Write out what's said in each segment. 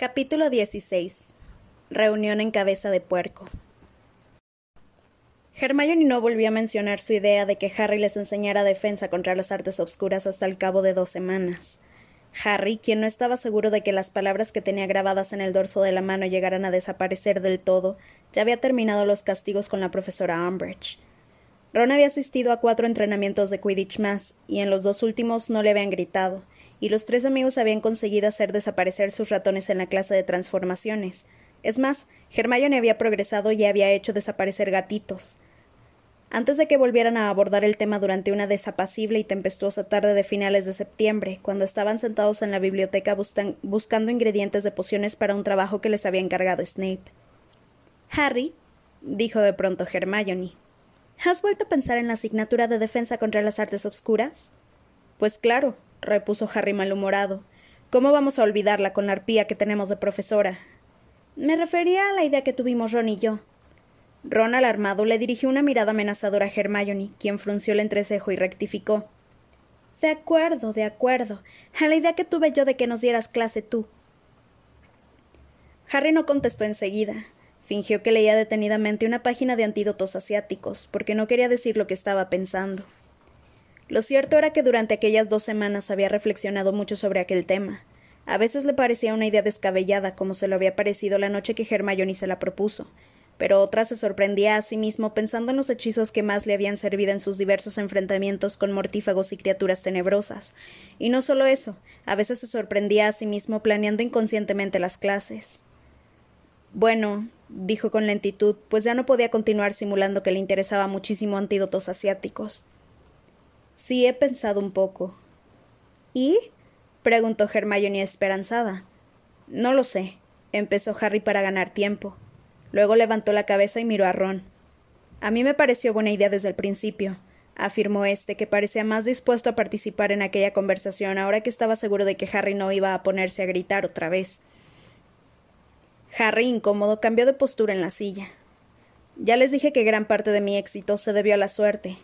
Capítulo 16. Reunión en cabeza de puerco. Hermione no volvió a mencionar su idea de que Harry les enseñara defensa contra las artes obscuras hasta el cabo de dos semanas. Harry, quien no estaba seguro de que las palabras que tenía grabadas en el dorso de la mano llegaran a desaparecer del todo, ya había terminado los castigos con la profesora Umbridge. Ron había asistido a cuatro entrenamientos de Quidditch más, y en los dos últimos no le habían gritado, y los tres amigos habían conseguido hacer desaparecer sus ratones en la clase de transformaciones. Es más, Hermione había progresado y había hecho desaparecer gatitos. Antes de que volvieran a abordar el tema durante una desapacible y tempestuosa tarde de finales de septiembre, cuando estaban sentados en la biblioteca buscando ingredientes de pociones para un trabajo que les había encargado Snape. Harry, dijo de pronto Hermione, ¿has vuelto a pensar en la asignatura de defensa contra las artes obscuras? Pues claro, repuso Harry malhumorado. ¿Cómo vamos a olvidarla con la arpía que tenemos de profesora? Me refería a la idea que tuvimos Ron y yo. Ron, alarmado, le dirigió una mirada amenazadora a Hermione, quien frunció el entrecejo y rectificó. De acuerdo, de acuerdo. A la idea que tuve yo de que nos dieras clase tú. Harry no contestó enseguida. Fingió que leía detenidamente una página de antídotos asiáticos, porque no quería decir lo que estaba pensando. Lo cierto era que durante aquellas dos semanas había reflexionado mucho sobre aquel tema. A veces le parecía una idea descabellada, como se lo había parecido la noche que Hermione se la propuso, pero otras se sorprendía a sí mismo pensando en los hechizos que más le habían servido en sus diversos enfrentamientos con mortífagos y criaturas tenebrosas. Y no solo eso, a veces se sorprendía a sí mismo planeando inconscientemente las clases. Bueno, dijo con lentitud, pues ya no podía continuar simulando que le interesaba muchísimo antídotos asiáticos. Sí, he pensado un poco. ¿Y? preguntó Hermione esperanzada. No lo sé, empezó Harry para ganar tiempo. Luego levantó la cabeza y miró a Ron. A mí me pareció buena idea desde el principio, afirmó éste, que parecía más dispuesto a participar en aquella conversación ahora que estaba seguro de que Harry no iba a ponerse a gritar otra vez. Harry, incómodo, cambió de postura en la silla. Ya les dije que gran parte de mi éxito se debió a la suerte.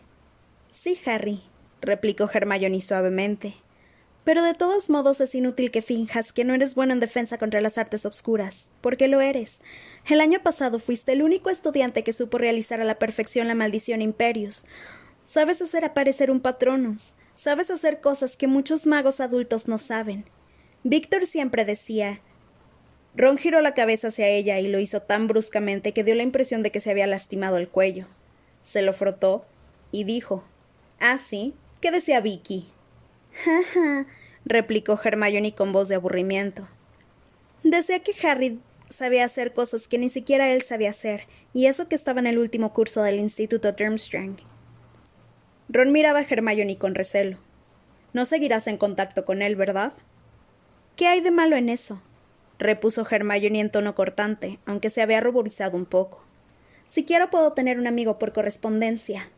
Sí, Harry, replicó Hermione suavemente. Pero de todos modos es inútil que finjas que no eres bueno en defensa contra las artes obscuras, porque lo eres. El año pasado fuiste el único estudiante que supo realizar a la perfección la maldición Imperius. Sabes hacer aparecer un patronus. Sabes hacer cosas que muchos magos adultos no saben. Víctor siempre decía. Ron giró la cabeza hacia ella y lo hizo tan bruscamente que dio la impresión de que se había lastimado el cuello. Se lo frotó y dijo: Ah, sí, ¿Qué decía Vicky? Ja, ja, replicó Hermione con voz de aburrimiento. Decía que Harry sabía hacer cosas que ni siquiera él sabía hacer, y eso que estaba en el último curso del Instituto Durmstrang. Ron miraba a Hermione con recelo. No seguirás en contacto con él, ¿verdad? ¿Qué hay de malo en eso? repuso Hermione en tono cortante, aunque se había ruborizado un poco. Siquiera puedo tener un amigo por correspondencia.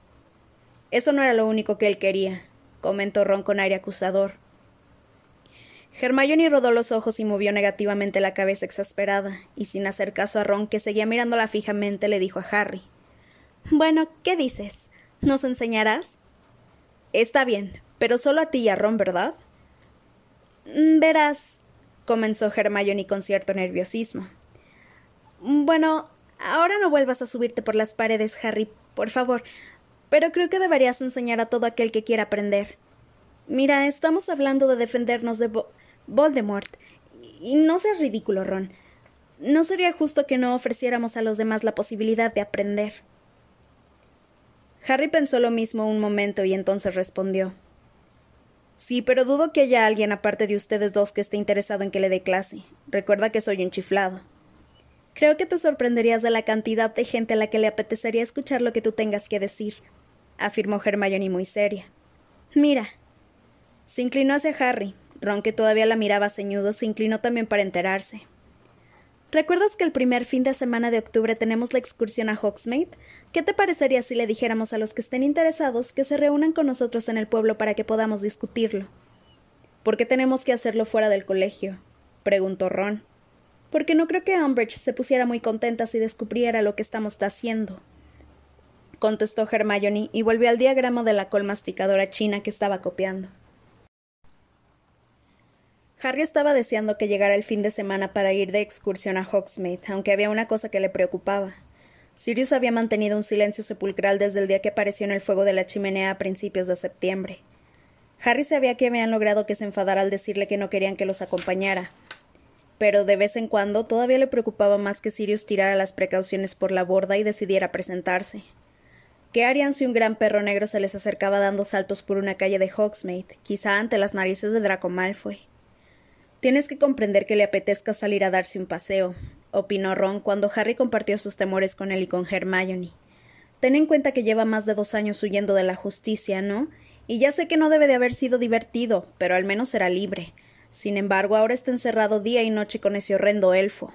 Eso no era lo único que él quería, comentó Ron con aire acusador. Hermione rodó los ojos y movió negativamente la cabeza exasperada, y sin hacer caso a Ron, que seguía mirándola fijamente, le dijo a Harry Bueno, ¿qué dices? ¿Nos enseñarás? Está bien, pero solo a ti y a Ron, ¿verdad? Mm, verás, comenzó Hermione con cierto nerviosismo. Bueno, ahora no vuelvas a subirte por las paredes, Harry, por favor. Pero creo que deberías enseñar a todo aquel que quiera aprender. Mira, estamos hablando de defendernos de Voldemort. Y no seas ridículo, Ron. No sería justo que no ofreciéramos a los demás la posibilidad de aprender. Harry pensó lo mismo un momento y entonces respondió. Sí, pero dudo que haya alguien aparte de ustedes dos que esté interesado en que le dé clase. Recuerda que soy un chiflado. Creo que te sorprenderías de la cantidad de gente a la que le apetecería escuchar lo que tú tengas que decir afirmó Hermione muy seria. Mira. Se inclinó hacia Harry. Ron, que todavía la miraba ceñudo, se inclinó también para enterarse. ¿Recuerdas que el primer fin de semana de octubre tenemos la excursión a Hogsmeade? ¿Qué te parecería si le dijéramos a los que estén interesados que se reúnan con nosotros en el pueblo para que podamos discutirlo? ¿Por qué tenemos que hacerlo fuera del colegio? preguntó Ron. Porque no creo que Umbridge se pusiera muy contenta si descubriera lo que estamos haciendo, contestó Hermione y volvió al diagrama de la col masticadora china que estaba copiando. Harry estaba deseando que llegara el fin de semana para ir de excursión a Hogsmeade, aunque había una cosa que le preocupaba. Sirius había mantenido un silencio sepulcral desde el día que apareció en el fuego de la chimenea a principios de septiembre. Harry sabía que habían logrado que se enfadara al decirle que no querían que los acompañara, pero de vez en cuando todavía le preocupaba más que Sirius tirara las precauciones por la borda y decidiera presentarse. ¿Qué harían si un gran perro negro se les acercaba dando saltos por una calle de Hogsmeade, quizá ante las narices de Draco Malfoy? Tienes que comprender que le apetezca salir a darse un paseo, opinó Ron cuando Harry compartió sus temores con él y con Hermione. Ten en cuenta que lleva más de dos años huyendo de la justicia, ¿no? Y ya sé que no debe de haber sido divertido, pero al menos será libre. Sin embargo, ahora está encerrado día y noche con ese horrendo elfo.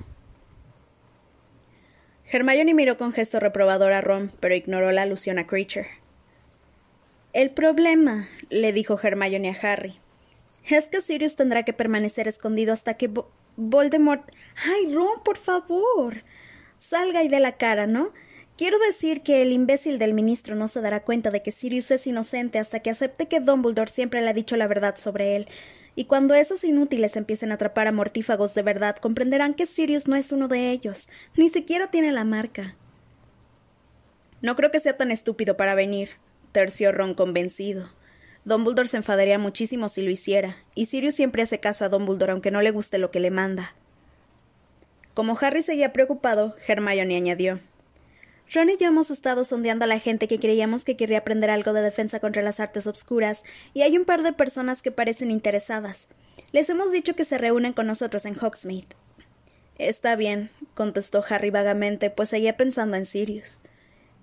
Hermione miró con gesto reprobador a Ron, pero ignoró la alusión a Creature. El problema, le dijo Hermione a Harry, es que Sirius tendrá que permanecer escondido hasta que Voldemort. ¡Ay, Ron, por favor! Salga y dé la cara, ¿no? Quiero decir que el imbécil del ministro no se dará cuenta de que Sirius es inocente hasta que acepte que Dumbledore siempre le ha dicho la verdad sobre él. Y cuando esos inútiles empiecen a atrapar a mortífagos de verdad, comprenderán que Sirius no es uno de ellos. Ni siquiera tiene la marca. No creo que sea tan estúpido para venir, terció Ron convencido. Dumbledore se enfadaría muchísimo si lo hiciera, y Sirius siempre hace caso a Dumbledore aunque no le guste lo que le manda. Como Harry seguía preocupado, Hermione añadió Ron y yo hemos estado sondeando a la gente que creíamos que querría aprender algo de defensa contra las artes obscuras, y hay un par de personas que parecen interesadas. Les hemos dicho que se reúnen con nosotros en Hogsmeade. Está bien, contestó Harry vagamente, pues seguía pensando en Sirius.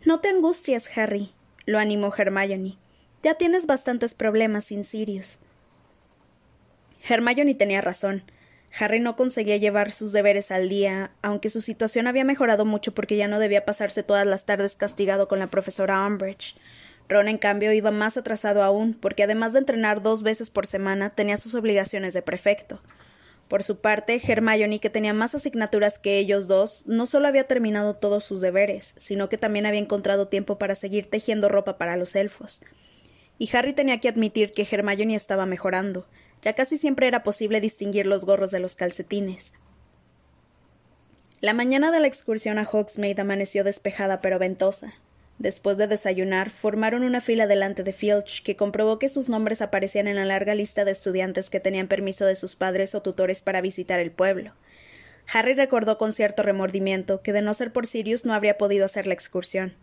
No te angusties, Harry, lo animó Hermione. Ya tienes bastantes problemas sin Sirius. Hermione tenía razón. Harry no conseguía llevar sus deberes al día, aunque su situación había mejorado mucho porque ya no debía pasarse todas las tardes castigado con la profesora Umbridge. Ron, en cambio, iba más atrasado aún, porque además de entrenar dos veces por semana, tenía sus obligaciones de prefecto. Por su parte, Hermione, que tenía más asignaturas que ellos dos, no solo había terminado todos sus deberes, sino que también había encontrado tiempo para seguir tejiendo ropa para los elfos y Harry tenía que admitir que Hermione estaba mejorando. Ya casi siempre era posible distinguir los gorros de los calcetines. La mañana de la excursión a Hogsmeade amaneció despejada pero ventosa. Después de desayunar, formaron una fila delante de Filch, que comprobó que sus nombres aparecían en la larga lista de estudiantes que tenían permiso de sus padres o tutores para visitar el pueblo. Harry recordó con cierto remordimiento que de no ser por Sirius no habría podido hacer la excursión.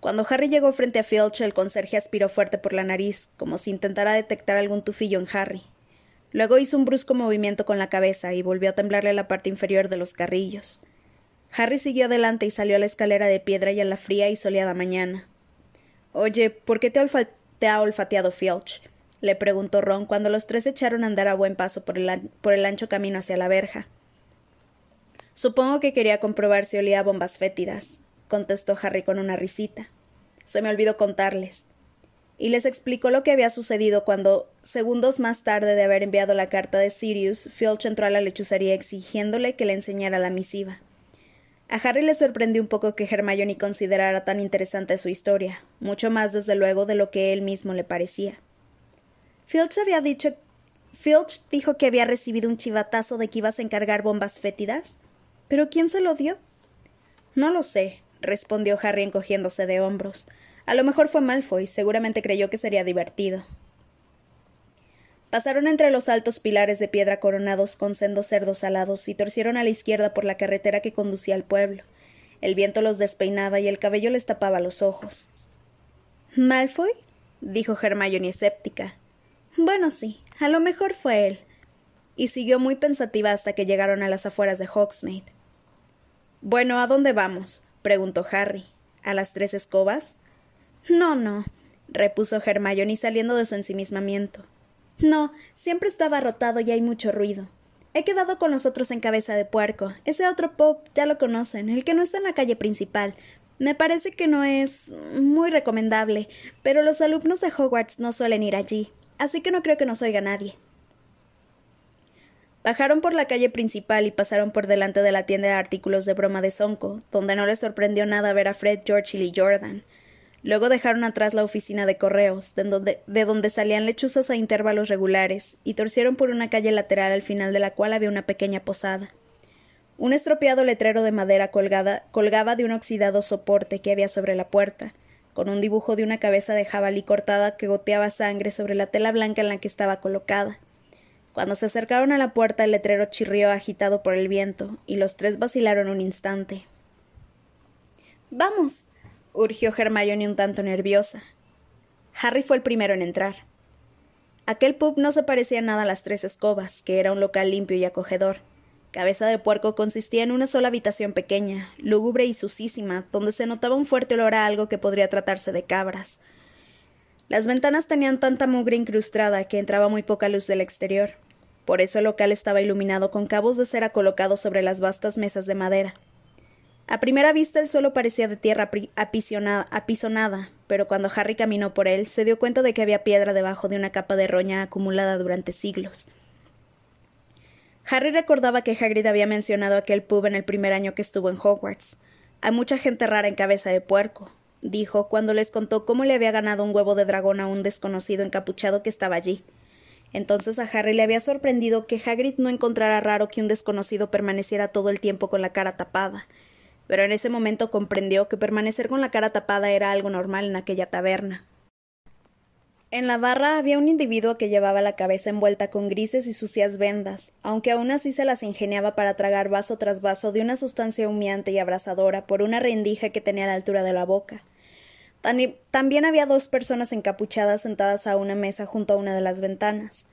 Cuando Harry llegó frente a Filch, el conserje aspiró fuerte por la nariz, como si intentara detectar algún tufillo en Harry. Luego hizo un brusco movimiento con la cabeza y volvió a temblarle la parte inferior de los carrillos. Harry siguió adelante y salió a la escalera de piedra y a la fría y soleada mañana. Oye, ¿por qué te, ha olfateado Filch? le preguntó Ron cuando los tres echaron a andar a buen paso por el, por el ancho camino hacia la verja. Supongo que quería comprobar si olía bombas fétidas, contestó Harry con una risita. Se me olvidó contarles. Y les explicó lo que había sucedido cuando, segundos más tarde de haber enviado la carta de Sirius, Filch entró a la lechucería exigiéndole que le enseñara la misiva. A Harry le sorprendió un poco que Hermione considerara tan interesante su historia, mucho más desde luego de lo que él mismo le parecía. Filch había dicho Filch dijo que había recibido un chivatazo de que ibas a encargar bombas fétidas. ¿Pero quién se lo dio? No lo sé, respondió Harry encogiéndose de hombros. A lo mejor fue Malfoy, seguramente creyó que sería divertido. Pasaron entre los altos pilares de piedra coronados con sendos cerdos alados y torcieron a la izquierda por la carretera que conducía al pueblo. El viento los despeinaba y el cabello les tapaba los ojos. ¿Malfoy? dijo Hermione escéptica. Bueno, sí, a lo mejor fue él. Y siguió muy pensativa hasta que llegaron a las afueras de Hogsmeade. Bueno, ¿a dónde vamos? Preguntó Harry. ¿A las tres escobas? No, no, repuso Hermione saliendo de su ensimismamiento. No, siempre estaba rotado y hay mucho ruido. He quedado con los otros en cabeza de puerco. Ese otro pop ya lo conocen, el que no está en la calle principal. Me parece que no es muy recomendable, pero los alumnos de Hogwarts no suelen ir allí, así que no creo que nos oiga nadie. Bajaron por la calle principal y pasaron por delante de la tienda de artículos de broma de Sonko, donde no les sorprendió nada ver a Fred, George y Lee Jordan. Luego dejaron atrás la oficina de correos, de donde, de donde, salían lechuzas a intervalos regulares, y torcieron por una calle lateral al final de la cual había una pequeña posada. Un estropeado letrero de madera colgada, colgaba de un oxidado soporte que había sobre la puerta, con un dibujo de una cabeza de jabalí cortada que goteaba sangre sobre la tela blanca en la que estaba colocada. Cuando se acercaron a la puerta el letrero chirrió agitado por el viento, y los tres vacilaron un instante. Vamos. urgió Hermione un tanto nerviosa. Harry fue el primero en entrar. Aquel pub no se parecía nada a las tres escobas, que era un local limpio y acogedor. Cabeza de Puerco consistía en una sola habitación pequeña, lúgubre y sucísima, donde se notaba un fuerte olor a algo que podría tratarse de cabras. Las ventanas tenían tanta mugre incrustada que entraba muy poca luz del exterior. Por eso el local estaba iluminado con cabos de cera colocados sobre las vastas mesas de madera. A primera vista el suelo parecía de tierra apisonada, pero cuando Harry caminó por él se dio cuenta de que había piedra debajo de una capa de roña acumulada durante siglos. Harry recordaba que Hagrid había mencionado aquel pub en el primer año que estuvo en Hogwarts. Hay mucha gente rara en cabeza de puerco, dijo cuando les contó cómo le había ganado un huevo de dragón a un desconocido encapuchado que estaba allí. Entonces a Harry le había sorprendido que Hagrid no encontrara raro que un desconocido permaneciera todo el tiempo con la cara tapada, pero en ese momento comprendió que permanecer con la cara tapada era algo normal en aquella taberna. En la barra había un individuo que llevaba la cabeza envuelta con grises y sucias vendas, aunque aún así se las ingeniaba para tragar vaso tras vaso de una sustancia humeante y abrasadora por una rendija que tenía a la altura de la boca. También había dos personas encapuchadas sentadas a una mesa junto a una de las ventanas.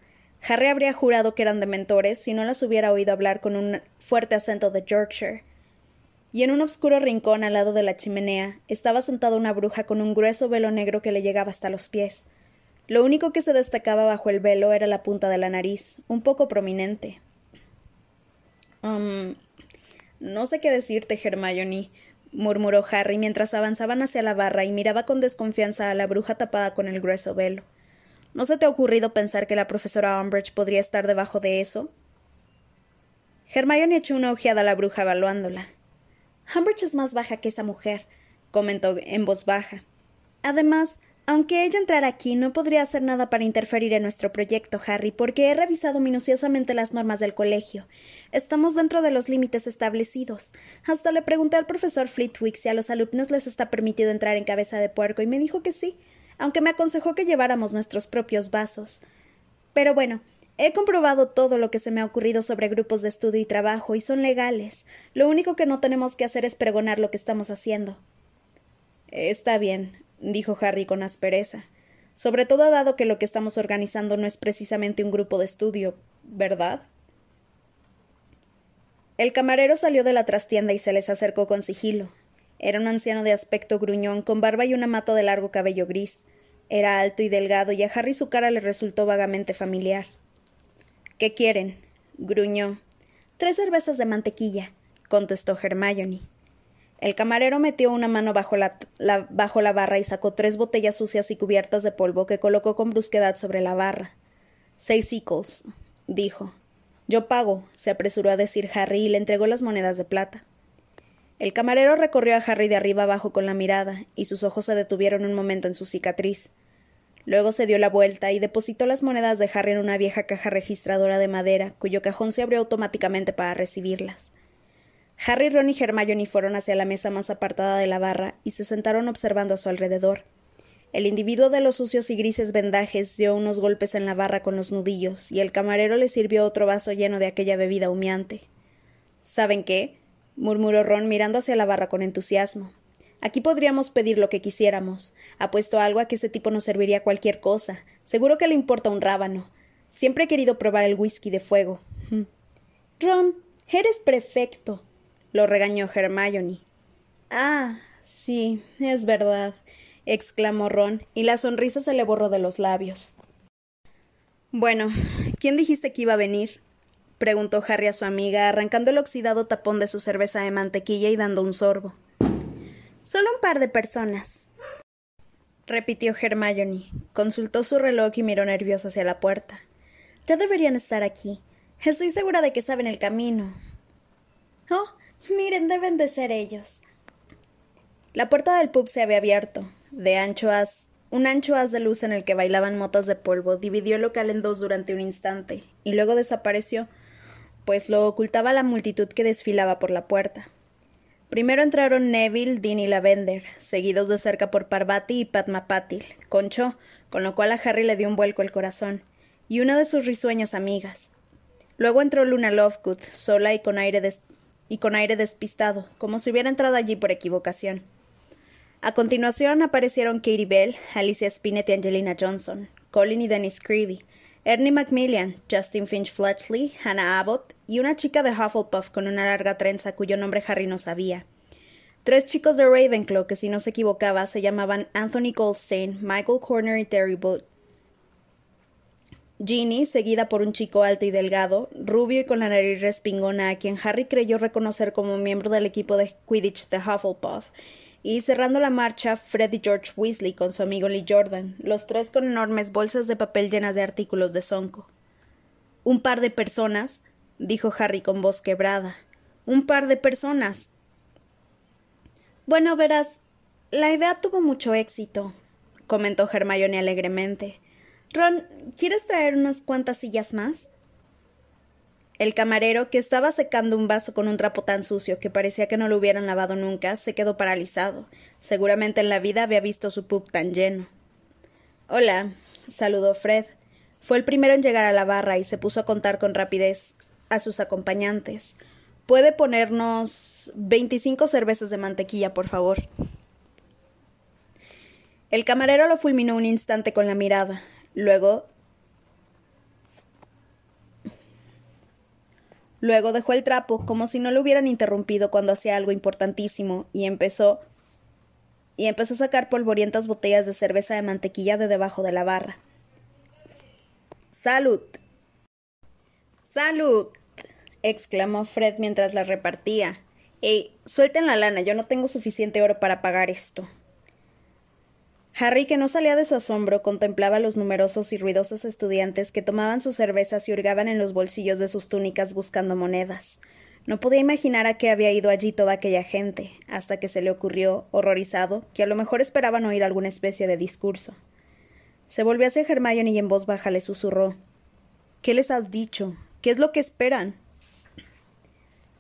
Harry habría jurado que eran dementores si no las hubiera oído hablar con un fuerte acento de Yorkshire. Y en un oscuro rincón al lado de la chimenea estaba sentada una bruja con un grueso velo negro que le llegaba hasta los pies. Lo único que se destacaba bajo el velo era la punta de la nariz, un poco prominente. Um, no sé qué decirte, Hermione, murmuró Harry mientras avanzaban hacia la barra y miraba con desconfianza a la bruja tapada con el grueso velo. ¿No se te ha ocurrido pensar que la profesora Umbridge podría estar debajo de eso? Hermione echó una ojeada a la bruja evaluándola. Umbridge es más baja que esa mujer, comentó en voz baja. Además, aunque ella entrara aquí, no podría hacer nada para interferir en nuestro proyecto, Harry, porque he revisado minuciosamente las normas del colegio. Estamos dentro de los límites establecidos. Hasta le pregunté al profesor Flitwick si a los alumnos les está permitido entrar en cabeza de puerco y me dijo que sí, aunque me aconsejó que lleváramos nuestros propios vasos. Pero bueno, he comprobado todo lo que se me ha ocurrido sobre grupos de estudio y trabajo y son legales. Lo único que no tenemos que hacer es pregonar lo que estamos haciendo. Está bien, dijo Harry con aspereza. Sobre todo dado que lo que estamos organizando no es precisamente un grupo de estudio, ¿verdad? El camarero salió de la trastienda y se les acercó con sigilo. Era un anciano de aspecto gruñón, con barba y una mata de largo cabello gris. Era alto y delgado, y a Harry su cara le resultó vagamente familiar. ¿Qué quieren? gruñó. Tres cervezas de mantequilla, contestó Hermione. El camarero metió una mano bajo la, bajo la barra y sacó tres botellas sucias y cubiertas de polvo que colocó con brusquedad sobre la barra. Seis sickles, dijo. Yo pago, se apresuró a decir Harry y le entregó las monedas de plata. El camarero recorrió a Harry de arriba abajo con la mirada, y sus ojos se detuvieron un momento en su cicatriz. Luego se dio la vuelta y depositó las monedas de Harry en una vieja caja registradora de madera, cuyo cajón se abrió automáticamente para recibirlas. Harry, Ron y Hermione fueron hacia la mesa más apartada de la barra y se sentaron observando a su alrededor. El individuo de los sucios y grises vendajes dio unos golpes en la barra con los nudillos, y el camarero le sirvió otro vaso lleno de aquella bebida humeante. ¿Saben qué? murmuró Ron mirando hacia la barra con entusiasmo. Aquí podríamos pedir lo que quisiéramos. Apuesto algo a que ese tipo nos serviría cualquier cosa. Seguro que le importa un rábano. Siempre he querido probar el whisky de fuego. Ron, eres perfecto, lo regañó Hermione. Ah, sí, es verdad, exclamó Ron, y la sonrisa se le borró de los labios. Bueno, ¿quién dijiste que iba a venir? preguntó Harry a su amiga, arrancando el oxidado tapón de su cerveza de mantequilla y dando un sorbo. Solo un par de personas. repitió Hermione. Consultó su reloj y miró nerviosa hacia la puerta. Ya deberían estar aquí. Estoy segura de que saben el camino. Oh, Miren, deben de ser ellos. La puerta del pub se había abierto. de ancho haz, un ancho haz de luz en el que bailaban motas de polvo, dividió el local en dos durante un instante, y luego desapareció, pues lo ocultaba la multitud que desfilaba por la puerta. Primero entraron Neville, Dean y Lavender, seguidos de cerca por Parvati y Padma Patil, Concho, con lo cual a Harry le dio un vuelco el corazón, y una de sus risueñas amigas. Luego entró Luna Lovegood, sola y con aire, y con aire despistado, como si hubiera entrado allí por equivocación. A continuación aparecieron Katie Bell, Alicia Spinett y Angelina Johnson, Colin y Dennis Creevy, Ernie Macmillan, Justin Finch Fletchley, Hannah Abbott y una chica de Hufflepuff con una larga trenza cuyo nombre Harry no sabía. Tres chicos de Ravenclaw que, si no se equivocaba, se llamaban Anthony Goldstein, Michael Corner y Terry Booth. Ginny, seguida por un chico alto y delgado, rubio y con la nariz respingona, a quien Harry creyó reconocer como miembro del equipo de Quidditch de Hufflepuff, y cerrando la marcha Fred y George Weasley con su amigo Lee Jordan, los tres con enormes bolsas de papel llenas de artículos de Sonco. Un par de personas, dijo Harry con voz quebrada. Un par de personas. Bueno, verás, la idea tuvo mucho éxito, comentó Hermione alegremente. Ron, ¿quieres traer unas cuantas sillas más? El camarero, que estaba secando un vaso con un trapo tan sucio que parecía que no lo hubieran lavado nunca, se quedó paralizado. Seguramente en la vida había visto su pub tan lleno. Hola, saludó Fred. Fue el primero en llegar a la barra y se puso a contar con rapidez a sus acompañantes. ¿Puede ponernos veinticinco cervezas de mantequilla, por favor? El camarero lo fulminó un instante con la mirada. Luego Luego dejó el trapo, como si no lo hubieran interrumpido cuando hacía algo importantísimo, y empezó y empezó a sacar polvorientas botellas de cerveza de mantequilla de debajo de la barra. ¡Salud! ¡Salud! exclamó Fred mientras la repartía. ¡Ey! Suelten la lana, yo no tengo suficiente oro para pagar esto. Harry, que no salía de su asombro, contemplaba a los numerosos y ruidosos estudiantes que tomaban sus cervezas y hurgaban en los bolsillos de sus túnicas buscando monedas. No podía imaginar a qué había ido allí toda aquella gente, hasta que se le ocurrió, horrorizado, que a lo mejor esperaban oír alguna especie de discurso. Se volvió hacia Hermione y en voz baja le susurró ¿Qué les has dicho? ¿Qué es lo que esperan?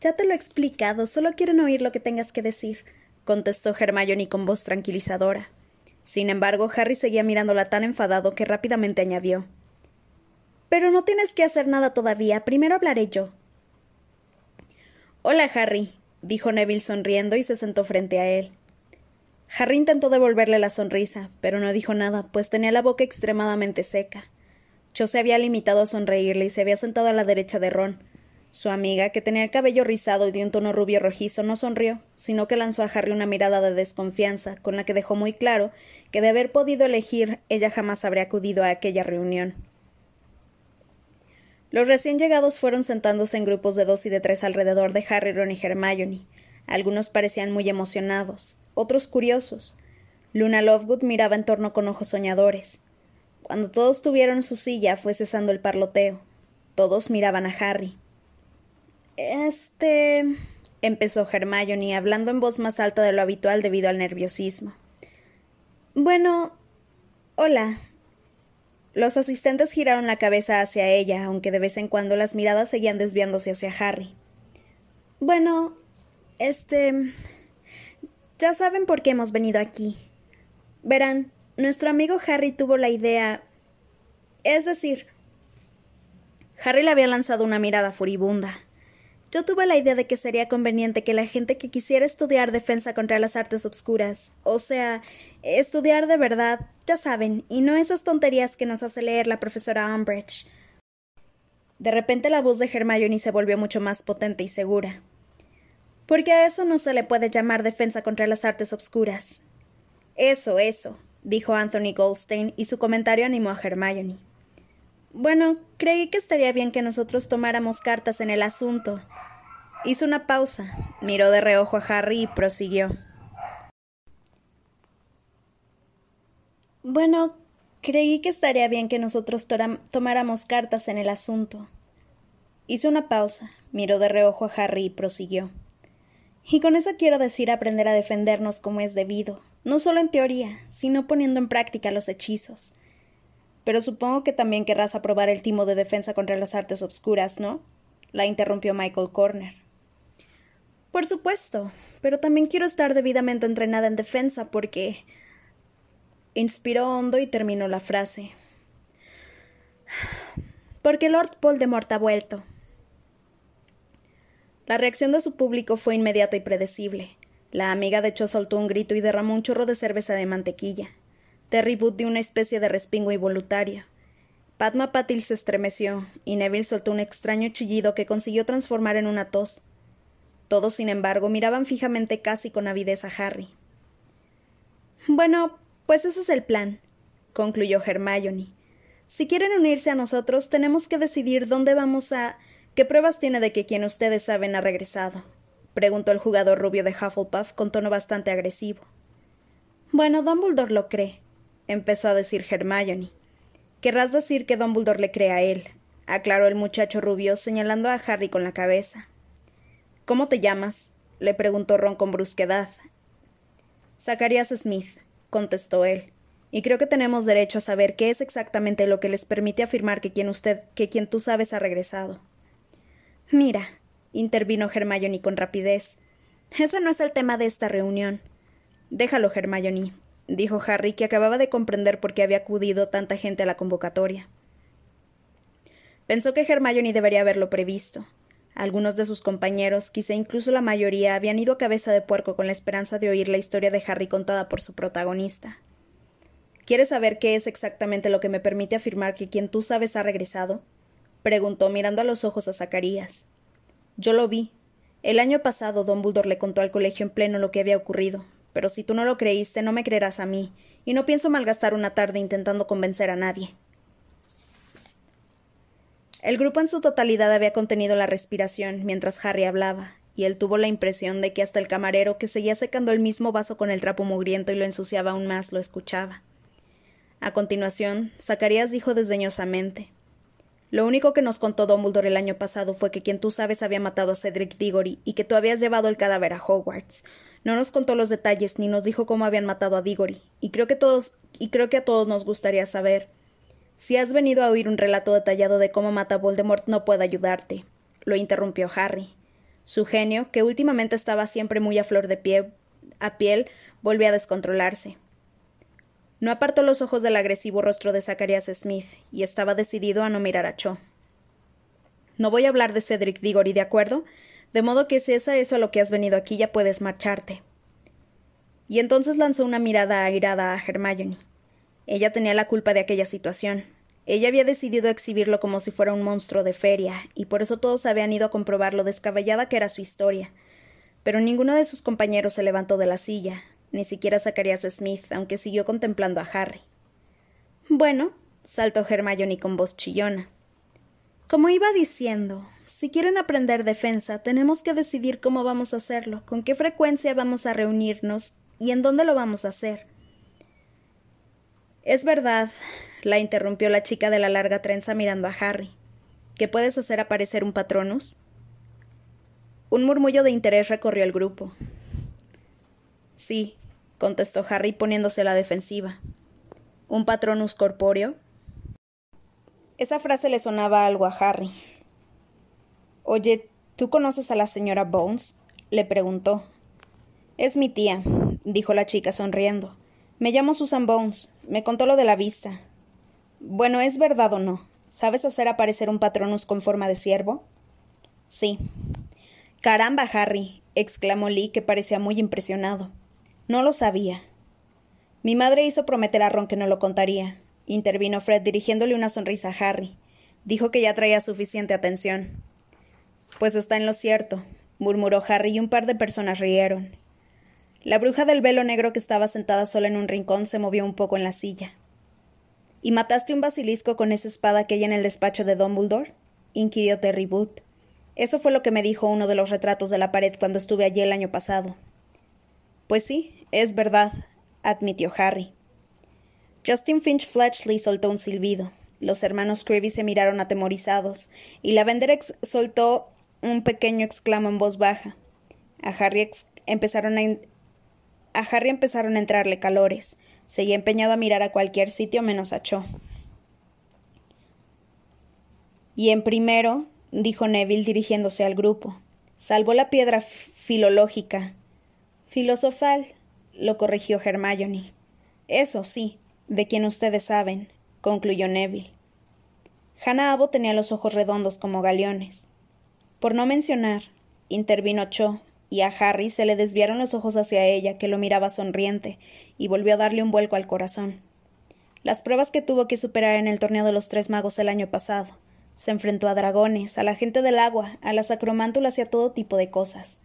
Ya te lo he explicado, solo quieren oír lo que tengas que decir, contestó Hermione con voz tranquilizadora. Sin embargo, Harry seguía mirándola tan enfadado que rápidamente añadió Pero no tienes que hacer nada todavía. Primero hablaré yo. Hola, Harry, dijo Neville sonriendo y se sentó frente a él. Harry intentó devolverle la sonrisa, pero no dijo nada, pues tenía la boca extremadamente seca. Cho se había limitado a sonreírle y se había sentado a la derecha de Ron, su amiga, que tenía el cabello rizado y de un tono rubio rojizo, no sonrió, sino que lanzó a Harry una mirada de desconfianza, con la que dejó muy claro que de haber podido elegir, ella jamás habría acudido a aquella reunión. Los recién llegados fueron sentándose en grupos de dos y de tres alrededor de Harry, Ron y Hermione. Algunos parecían muy emocionados, otros curiosos. Luna Lovegood miraba en torno con ojos soñadores. Cuando todos tuvieron su silla, fue cesando el parloteo. Todos miraban a Harry. Este. empezó Hermione, hablando en voz más alta de lo habitual debido al nerviosismo. Bueno. Hola. Los asistentes giraron la cabeza hacia ella, aunque de vez en cuando las miradas seguían desviándose hacia Harry. Bueno. Este. Ya saben por qué hemos venido aquí. Verán, nuestro amigo Harry tuvo la idea. Es decir. Harry le había lanzado una mirada furibunda. Yo tuve la idea de que sería conveniente que la gente que quisiera estudiar defensa contra las artes obscuras, o sea, estudiar de verdad, ya saben, y no esas tonterías que nos hace leer la profesora Umbridge. De repente la voz de Hermione se volvió mucho más potente y segura. Porque a eso no se le puede llamar defensa contra las artes obscuras. Eso, eso, dijo Anthony Goldstein, y su comentario animó a Hermione. Bueno, creí que estaría bien que nosotros tomáramos cartas en el asunto. Hizo una pausa, miró de reojo a Harry y prosiguió. Bueno, creí que estaría bien que nosotros tomáramos cartas en el asunto. Hizo una pausa, miró de reojo a Harry y prosiguió. Y con eso quiero decir aprender a defendernos como es debido, no solo en teoría, sino poniendo en práctica los hechizos. Pero supongo que también querrás aprobar el timo de defensa contra las artes obscuras, ¿no? la interrumpió Michael Corner. Por supuesto, pero también quiero estar debidamente entrenada en defensa porque. Inspiró hondo y terminó la frase. Porque Lord Voldemort ha vuelto. La reacción de su público fue inmediata y predecible. La amiga de hecho soltó un grito y derramó un chorro de cerveza de mantequilla. Terry Boot dio una especie de respingo involuntario. Padma Patil se estremeció, y Neville soltó un extraño chillido que consiguió transformar en una tos. Todos, sin embargo, miraban fijamente casi con avidez a Harry. Bueno, pues ese es el plan, concluyó Hermione. Si quieren unirse a nosotros, tenemos que decidir dónde vamos a. ¿Qué pruebas tiene de que quien ustedes saben ha regresado? preguntó el jugador rubio de Hufflepuff con tono bastante agresivo. Bueno, Dumbledore lo cree, empezó a decir Hermione. Querrás decir que Dumbledore le cree a él, aclaró el muchacho rubio, señalando a Harry con la cabeza. ¿Cómo te llamas? le preguntó Ron con brusquedad. Zacarías Smith, contestó él, y creo que tenemos derecho a saber qué es exactamente lo que les permite afirmar que quien usted, que quien tú sabes ha regresado. Mira, intervino Hermione con rapidez. Ese no es el tema de esta reunión. Déjalo, Hermione, dijo Harry, que acababa de comprender por qué había acudido tanta gente a la convocatoria. Pensó que Hermione debería haberlo previsto. Algunos de sus compañeros, quizá incluso la mayoría, habían ido a cabeza de puerco con la esperanza de oír la historia de Harry contada por su protagonista. ¿Quieres saber qué es exactamente lo que me permite afirmar que quien tú sabes ha regresado? preguntó mirando a los ojos a Zacarías. Yo lo vi. El año pasado Don Buldor le contó al colegio en pleno lo que había ocurrido, pero si tú no lo creíste, no me creerás a mí, y no pienso malgastar una tarde intentando convencer a nadie. El grupo en su totalidad había contenido la respiración mientras Harry hablaba, y él tuvo la impresión de que hasta el camarero, que seguía secando el mismo vaso con el trapo mugriento y lo ensuciaba aún más, lo escuchaba. A continuación, Zacarías dijo desdeñosamente Lo único que nos contó Dumbledore el año pasado fue que quien tú sabes había matado a Cedric Diggory y que tú habías llevado el cadáver a Hogwarts. No nos contó los detalles ni nos dijo cómo habían matado a Diggory, y creo que todos y creo que a todos nos gustaría saber. Si has venido a oír un relato detallado de cómo mata a Voldemort, no puedo ayudarte, lo interrumpió Harry. Su genio, que últimamente estaba siempre muy a flor de pie, a piel, volvió a descontrolarse. No apartó los ojos del agresivo rostro de Zacharias Smith, y estaba decidido a no mirar a Cho. No voy a hablar de Cedric Diggory, ¿de acuerdo? De modo que si es a eso a lo que has venido aquí, ya puedes marcharte. Y entonces lanzó una mirada airada a Hermione. Ella tenía la culpa de aquella situación. Ella había decidido exhibirlo como si fuera un monstruo de feria, y por eso todos habían ido a comprobar lo descabellada que era su historia. Pero ninguno de sus compañeros se levantó de la silla, ni siquiera Zacarías Smith, aunque siguió contemplando a Harry. Bueno, saltó Hermione con voz chillona. Como iba diciendo, si quieren aprender defensa, tenemos que decidir cómo vamos a hacerlo, con qué frecuencia vamos a reunirnos y en dónde lo vamos a hacer. Es verdad, la interrumpió la chica de la larga trenza mirando a Harry. ¿Que puedes hacer aparecer un patronus? Un murmullo de interés recorrió el grupo. Sí, contestó Harry poniéndose a la defensiva. ¿Un patronus corpóreo? Esa frase le sonaba algo a Harry. Oye, ¿tú conoces a la señora Bones? le preguntó. Es mi tía, dijo la chica sonriendo. Me llamo Susan Bones. Me contó lo de la vista. Bueno, ¿es verdad o no? ¿Sabes hacer aparecer un patronus con forma de ciervo? Sí. Caramba, Harry, exclamó Lee, que parecía muy impresionado. No lo sabía. Mi madre hizo prometer a Ron que no lo contaría, intervino Fred dirigiéndole una sonrisa a Harry. Dijo que ya traía suficiente atención. Pues está en lo cierto, murmuró Harry y un par de personas rieron. La bruja del velo negro que estaba sentada sola en un rincón se movió un poco en la silla. ¿Y mataste un basilisco con esa espada que hay en el despacho de Dumbledore? inquirió Terry Booth. Eso fue lo que me dijo uno de los retratos de la pared cuando estuve allí el año pasado. Pues sí, es verdad, admitió Harry. Justin Finch Fletchley soltó un silbido. Los hermanos Creevy se miraron atemorizados, y la Venderex soltó un pequeño exclamo en voz baja. A Harry empezaron a Harry empezaron a entrarle calores. Seguía empeñado a mirar a cualquier sitio menos a Cho. Y en primero, dijo Neville dirigiéndose al grupo, salvó la piedra filológica. Filosofal, lo corrigió Hermione. Eso sí, de quien ustedes saben, concluyó Neville. Hannah Abbott tenía los ojos redondos como galeones. Por no mencionar, intervino Cho, y a Harry se le desviaron los ojos hacia ella, que lo miraba sonriente, y volvió a darle un vuelco al corazón. Las pruebas que tuvo que superar en el torneo de los tres magos el año pasado. Se enfrentó a dragones, a la gente del agua, a las acromántulas y a todo tipo de cosas.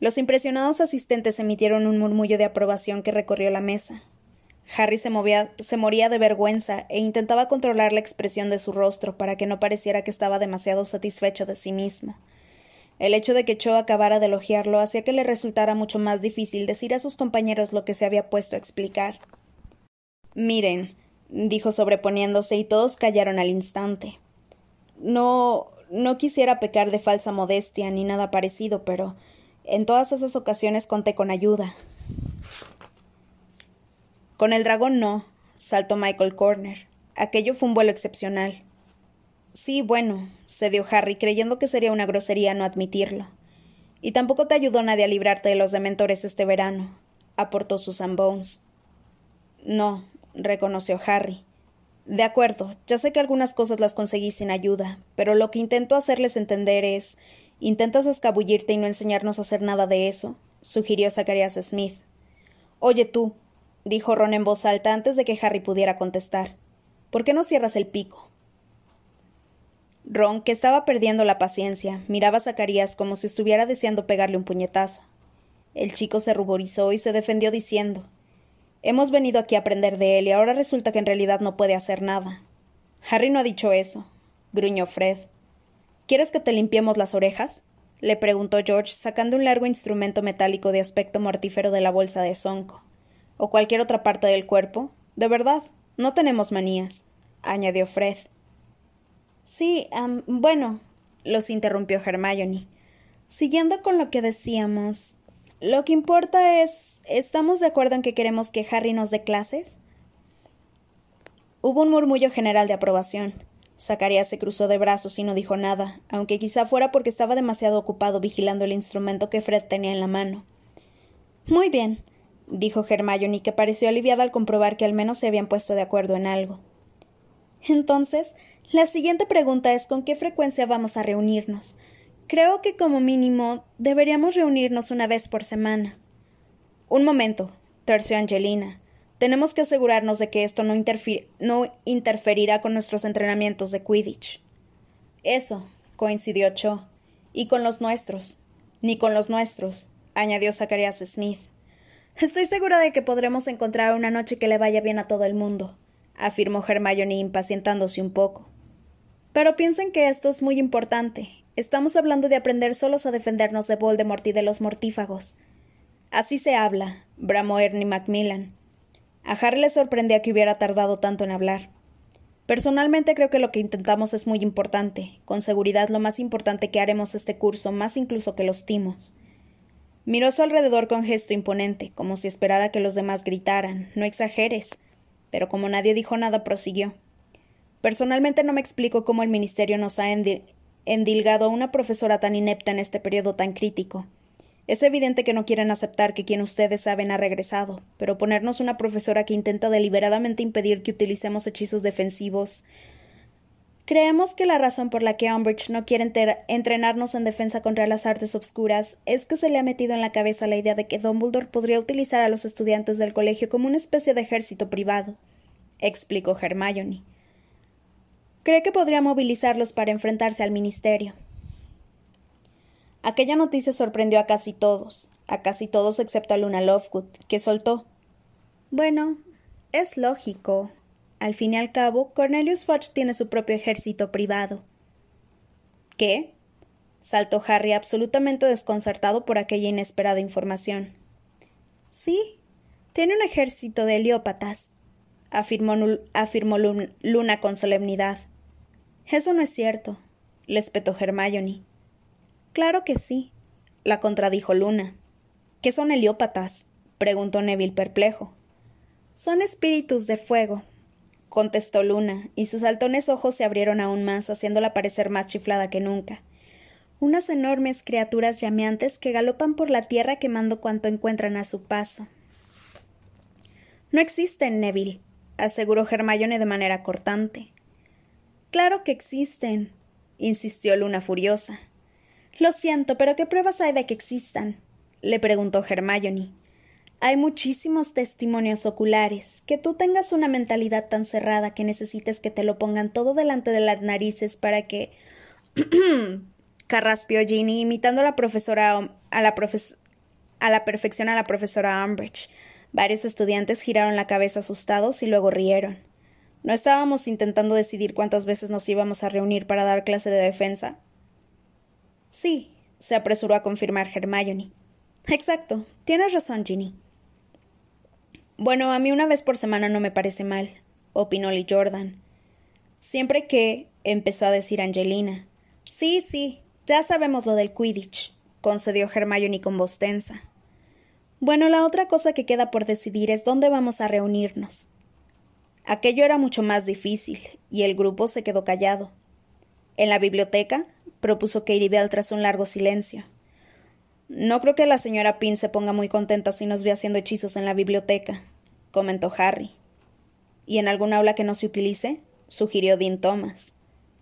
Los impresionados asistentes emitieron un murmullo de aprobación que recorrió la mesa. Harry se, movía, se moría de vergüenza e intentaba controlar la expresión de su rostro para que no pareciera que estaba demasiado satisfecho de sí mismo. El hecho de que Cho acabara de elogiarlo hacía que le resultara mucho más difícil decir a sus compañeros lo que se había puesto a explicar. Miren, dijo sobreponiéndose y todos callaron al instante. No no quisiera pecar de falsa modestia ni nada parecido, pero en todas esas ocasiones conté con ayuda. Con el dragón no, saltó Michael Corner. Aquello fue un vuelo excepcional. Sí, bueno, cedió Harry, creyendo que sería una grosería no admitirlo. Y tampoco te ayudó nadie a librarte de los dementores este verano, aportó Susan Bones. No, reconoció Harry. De acuerdo, ya sé que algunas cosas las conseguí sin ayuda, pero lo que intento hacerles entender es ¿Intentas escabullirte y no enseñarnos a hacer nada de eso? sugirió Zacharias Smith. Oye tú, dijo Ron en voz alta antes de que Harry pudiera contestar. ¿Por qué no cierras el pico? Ron, que estaba perdiendo la paciencia, miraba a Zacarías como si estuviera deseando pegarle un puñetazo. El chico se ruborizó y se defendió diciendo Hemos venido aquí a aprender de él y ahora resulta que en realidad no puede hacer nada. Harry no ha dicho eso, gruñó Fred. ¿Quieres que te limpiemos las orejas? le preguntó George, sacando un largo instrumento metálico de aspecto mortífero de la bolsa de Sonco. ¿O cualquier otra parte del cuerpo? De verdad, no tenemos manías, añadió Fred. Sí, bueno, los interrumpió Hermione. Siguiendo con lo que decíamos, lo que importa es ¿estamos de acuerdo en que queremos que Harry nos dé clases? Hubo un murmullo general de aprobación. Zacarías se cruzó de brazos y no dijo nada, aunque quizá fuera porque estaba demasiado ocupado vigilando el instrumento que Fred tenía en la mano. Muy bien, dijo Hermione, que pareció aliviada al comprobar que al menos se habían puesto de acuerdo en algo. Entonces, la siguiente pregunta es con qué frecuencia vamos a reunirnos. Creo que como mínimo deberíamos reunirnos una vez por semana. Un momento, terció Angelina. Tenemos que asegurarnos de que esto no, no interferirá con nuestros entrenamientos de Quidditch. Eso, coincidió Cho. Y con los nuestros. Ni con los nuestros, añadió Zacharias Smith. Estoy segura de que podremos encontrar una noche que le vaya bien a todo el mundo, afirmó Hermione impacientándose un poco. Pero piensen que esto es muy importante. Estamos hablando de aprender solos a defendernos de Voldemort y de los mortífagos. Así se habla, bramó Ernie Macmillan. A Harry le sorprendía que hubiera tardado tanto en hablar. Personalmente creo que lo que intentamos es muy importante, con seguridad lo más importante que haremos este curso, más incluso que los timos. Miró a su alrededor con gesto imponente, como si esperara que los demás gritaran No exageres. Pero como nadie dijo nada, prosiguió. Personalmente no me explico cómo el Ministerio nos ha endilgado a una profesora tan inepta en este periodo tan crítico. Es evidente que no quieren aceptar que quien ustedes saben ha regresado, pero ponernos una profesora que intenta deliberadamente impedir que utilicemos hechizos defensivos. Creemos que la razón por la que Umbridge no quiere entrenarnos en defensa contra las artes obscuras es que se le ha metido en la cabeza la idea de que Dumbledore podría utilizar a los estudiantes del colegio como una especie de ejército privado, explicó Hermione. Cree que podría movilizarlos para enfrentarse al ministerio. Aquella noticia sorprendió a casi todos, a casi todos excepto a Luna Lovegood, que soltó. Bueno, es lógico. Al fin y al cabo, Cornelius Fudge tiene su propio ejército privado. ¿Qué? saltó Harry absolutamente desconcertado por aquella inesperada información. Sí, tiene un ejército de heliópatas, afirmó, Luna con solemnidad. Eso no es cierto, le espetó Hermione. Claro que sí, la contradijo Luna. ¿Qué son heliópatas? preguntó Neville perplejo. Son espíritus de fuego, contestó Luna, y sus altones ojos se abrieron aún más, haciéndola parecer más chiflada que nunca. Unas enormes criaturas llameantes que galopan por la tierra quemando cuanto encuentran a su paso. No existen, Neville, aseguró Hermione de manera cortante. Claro que existen, insistió Luna furiosa. Lo siento, pero ¿qué pruebas hay de que existan? le preguntó Hermione. Hay muchísimos testimonios oculares. Que tú tengas una mentalidad tan cerrada que necesites que te lo pongan todo delante de las narices para que. carraspió Ginny, imitando a la profesora a la, a la perfección a la profesora Umbridge. Varios estudiantes giraron la cabeza asustados y luego rieron. ¿No estábamos intentando decidir cuántas veces nos íbamos a reunir para dar clase de defensa? Sí, se apresuró a confirmar Hermione. Exacto, tienes razón, Ginny. Bueno, a mí una vez por semana no me parece mal, opinó Lee Jordan. Siempre que, empezó a decir Angelina. Sí, sí, ya sabemos lo del Quidditch, concedió Hermione con voz tensa. Bueno, la otra cosa que queda por decidir es dónde vamos a reunirnos. Aquello era mucho más difícil, y el grupo se quedó callado. ¿En la biblioteca? propuso Katie Bell tras un largo silencio. No creo que la señora Pin se ponga muy contenta si nos ve haciendo hechizos en la biblioteca, comentó Harry. ¿Y en algún aula que no se utilice? sugirió Dean Thomas.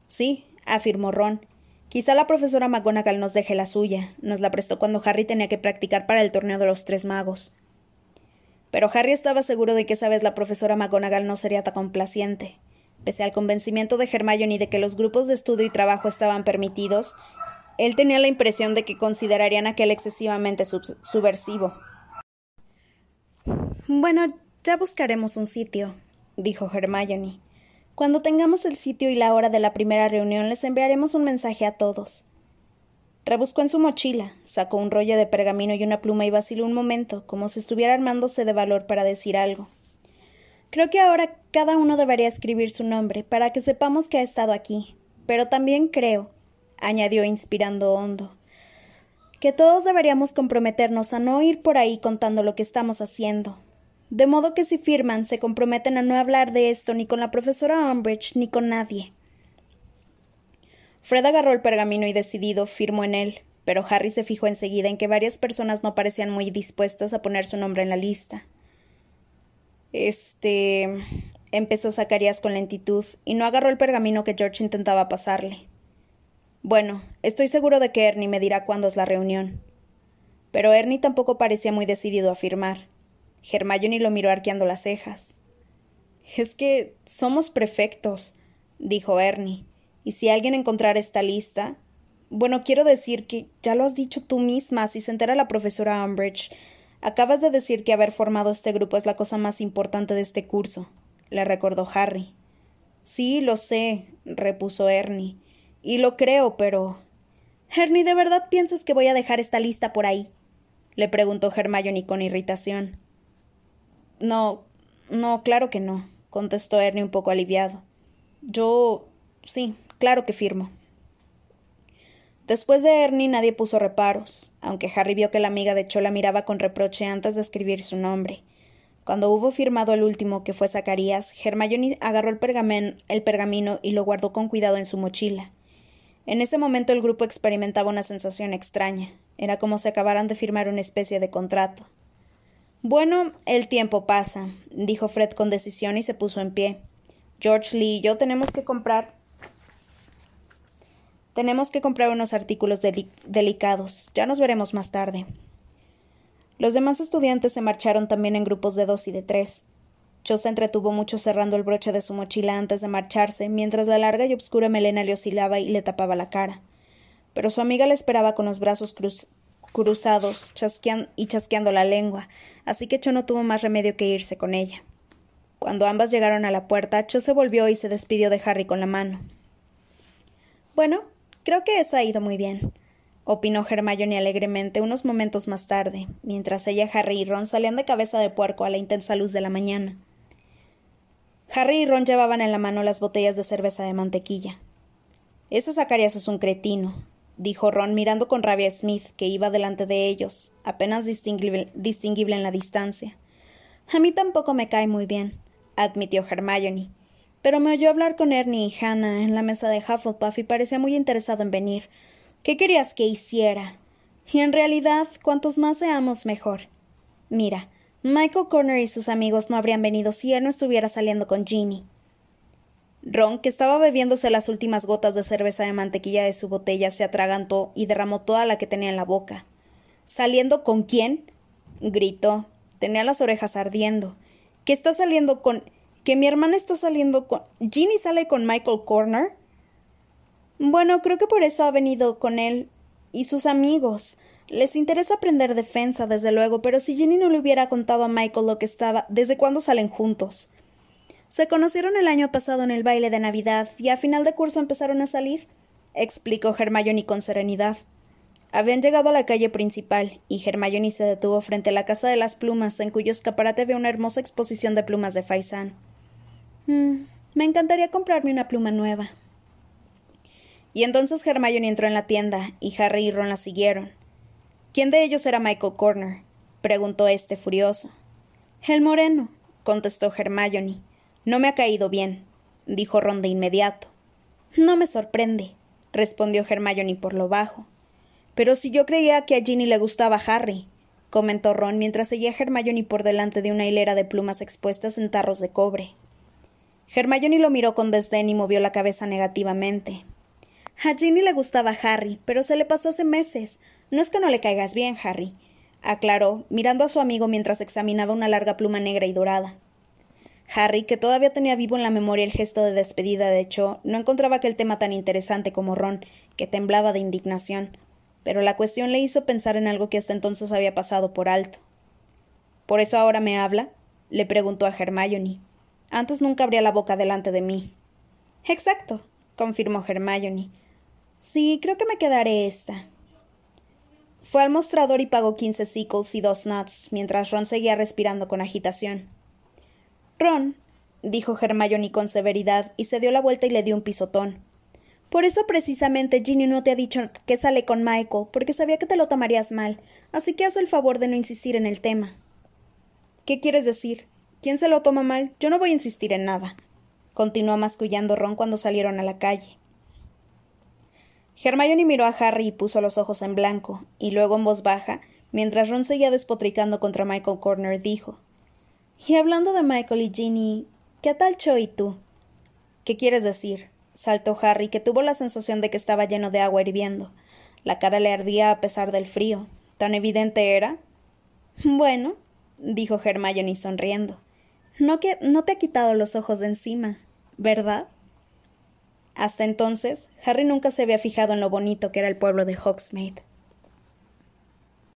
Sí, afirmó Ron. Quizá la profesora McGonagall nos deje la suya. Nos la prestó cuando Harry tenía que practicar para el torneo de los tres magos. Pero Harry estaba seguro de que esa vez la profesora McGonagall no sería tan complaciente. Pese al convencimiento de Hermione de que los grupos de estudio y trabajo estaban permitidos, él tenía la impresión de que considerarían aquel excesivamente subversivo. Bueno, ya buscaremos un sitio, dijo Hermione. Cuando tengamos el sitio y la hora de la primera reunión, les enviaremos un mensaje a todos. Rebuscó en su mochila, sacó un rollo de pergamino y una pluma y vaciló un momento, como si estuviera armándose de valor para decir algo. Creo que ahora cada uno debería escribir su nombre, para que sepamos que ha estado aquí. Pero también creo, añadió inspirando hondo, que todos deberíamos comprometernos a no ir por ahí contando lo que estamos haciendo. De modo que si firman, se comprometen a no hablar de esto ni con la profesora Umbridge ni con nadie. Fred agarró el pergamino y decidido firmó en él, pero Harry se fijó enseguida en que varias personas no parecían muy dispuestas a poner su nombre en la lista. Este. empezó Zacarías con lentitud, y no agarró el pergamino que George intentaba pasarle. Bueno, estoy seguro de que Ernie me dirá cuándo es la reunión. Pero Ernie tampoco parecía muy decidido a firmar. Hermione lo miró arqueando las cejas. Es que somos prefectos, dijo Ernie, y si alguien encontrara esta lista. Bueno, quiero decir que ya lo has dicho tú misma, si se entera la profesora Umbridge. Acabas de decir que haber formado este grupo es la cosa más importante de este curso, le recordó Harry. Sí, lo sé, repuso Ernie. Y lo creo, pero. Ernie, ¿de verdad piensas que voy a dejar esta lista por ahí? le preguntó Hermione con irritación. No, no, claro que no, contestó Ernie un poco aliviado. Yo. sí, claro que firmo. Después de Ernie nadie puso reparos, aunque Harry vio que la amiga de Chola miraba con reproche antes de escribir su nombre. Cuando hubo firmado el último, que fue Zacarías, Hermione agarró el, el pergamino y lo guardó con cuidado en su mochila. En ese momento el grupo experimentaba una sensación extraña. Era como si acabaran de firmar una especie de contrato. Bueno, el tiempo pasa, dijo Fred con decisión y se puso en pie. George Lee y yo tenemos que comprar. Tenemos que comprar unos artículos delicados. Ya nos veremos más tarde. Los demás estudiantes se marcharon también en grupos de dos y de tres. Cho se entretuvo mucho cerrando el broche de su mochila antes de marcharse, mientras la larga y obscura melena le oscilaba y le tapaba la cara. Pero su amiga le esperaba con los brazos cruzados y chasqueando la lengua, así que Cho no tuvo más remedio que irse con ella. Cuando ambas llegaron a la puerta, Cho se volvió y se despidió de Harry con la mano. Bueno, creo que eso ha ido muy bien, opinó Hermione alegremente unos momentos más tarde, mientras ella, Harry y Ron salían de cabeza de puerco a la intensa luz de la mañana. Harry y Ron llevaban en la mano las botellas de cerveza de mantequilla. Ese Zacarías es un cretino, dijo Ron mirando con rabia a Smith, que iba delante de ellos, apenas distinguible, distinguible en la distancia. A mí tampoco me cae muy bien, admitió Hermione. Pero me oyó hablar con Ernie y Hannah en la mesa de Hufflepuff y parecía muy interesado en venir. ¿Qué querías que hiciera? Y en realidad, cuantos más seamos, mejor. Mira, Michael Corner y sus amigos no habrían venido si él no estuviera saliendo con Ginny. Ron, que estaba bebiéndose las últimas gotas de cerveza de mantequilla de su botella, se atragantó y derramó toda la que tenía en la boca. ¿Saliendo con quién? gritó. Tenía las orejas ardiendo. ¿Qué está saliendo con. que mi hermana está saliendo con. ¿Ginny sale con Michael Corner? Bueno, creo que por eso ha venido con él y sus amigos. Les interesa aprender defensa, desde luego, pero si Ginny no le hubiera contado a Michael lo que estaba. ¿Desde cuándo salen juntos? Se conocieron el año pasado en el baile de Navidad y a final de curso empezaron a salir, explicó Hermione con serenidad. Habían llegado a la calle principal y Hermione se detuvo frente a la casa de las plumas, en cuyo escaparate había una hermosa exposición de plumas de faisán. Mm, me encantaría comprarme una pluma nueva. Y entonces Hermione entró en la tienda y Harry y Ron la siguieron. ¿Quién de ellos era Michael Corner? preguntó este furioso. El moreno, contestó Hermione. No me ha caído bien, dijo Ron de inmediato. No me sorprende, respondió Hermione por lo bajo. Pero si yo creía que a Ginny le gustaba Harry, comentó Ron mientras seguía Hermione por delante de una hilera de plumas expuestas en tarros de cobre. Hermione lo miró con desdén y movió la cabeza negativamente. A Ginny le gustaba Harry, pero se le pasó hace meses. No es que no le caigas bien, Harry, aclaró, mirando a su amigo mientras examinaba una larga pluma negra y dorada. Harry, que todavía tenía vivo en la memoria el gesto de despedida de Cho, no encontraba aquel tema tan interesante como Ron, que temblaba de indignación, pero la cuestión le hizo pensar en algo que hasta entonces había pasado por alto. ¿Por eso ahora me habla? le preguntó a Hermione. Antes nunca abría la boca delante de mí. Exacto, confirmó Hermione. Sí, creo que me quedaré esta. Fue al mostrador y pagó quince sickles y dos nuts, mientras Ron seguía respirando con agitación. Ron, dijo Hermione con severidad, y se dio la vuelta y le dio un pisotón. Por eso precisamente Ginny no te ha dicho que sale con Michael, porque sabía que te lo tomarías mal, así que haz el favor de no insistir en el tema. ¿Qué quieres decir? ¿Quién se lo toma mal? Yo no voy a insistir en nada. Continuó mascullando Ron cuando salieron a la calle. Hermione miró a Harry y puso los ojos en blanco, y luego en voz baja, mientras Ron seguía despotricando contra Michael Corner, dijo y hablando de Michael y Ginny, ¿qué tal Cho y tú? ¿Qué quieres decir? saltó Harry, que tuvo la sensación de que estaba lleno de agua hirviendo. La cara le ardía a pesar del frío. ¿Tan evidente era? Bueno, dijo Hermione sonriendo. No, que, no te ha quitado los ojos de encima, ¿verdad? Hasta entonces, Harry nunca se había fijado en lo bonito que era el pueblo de Hogsmeade.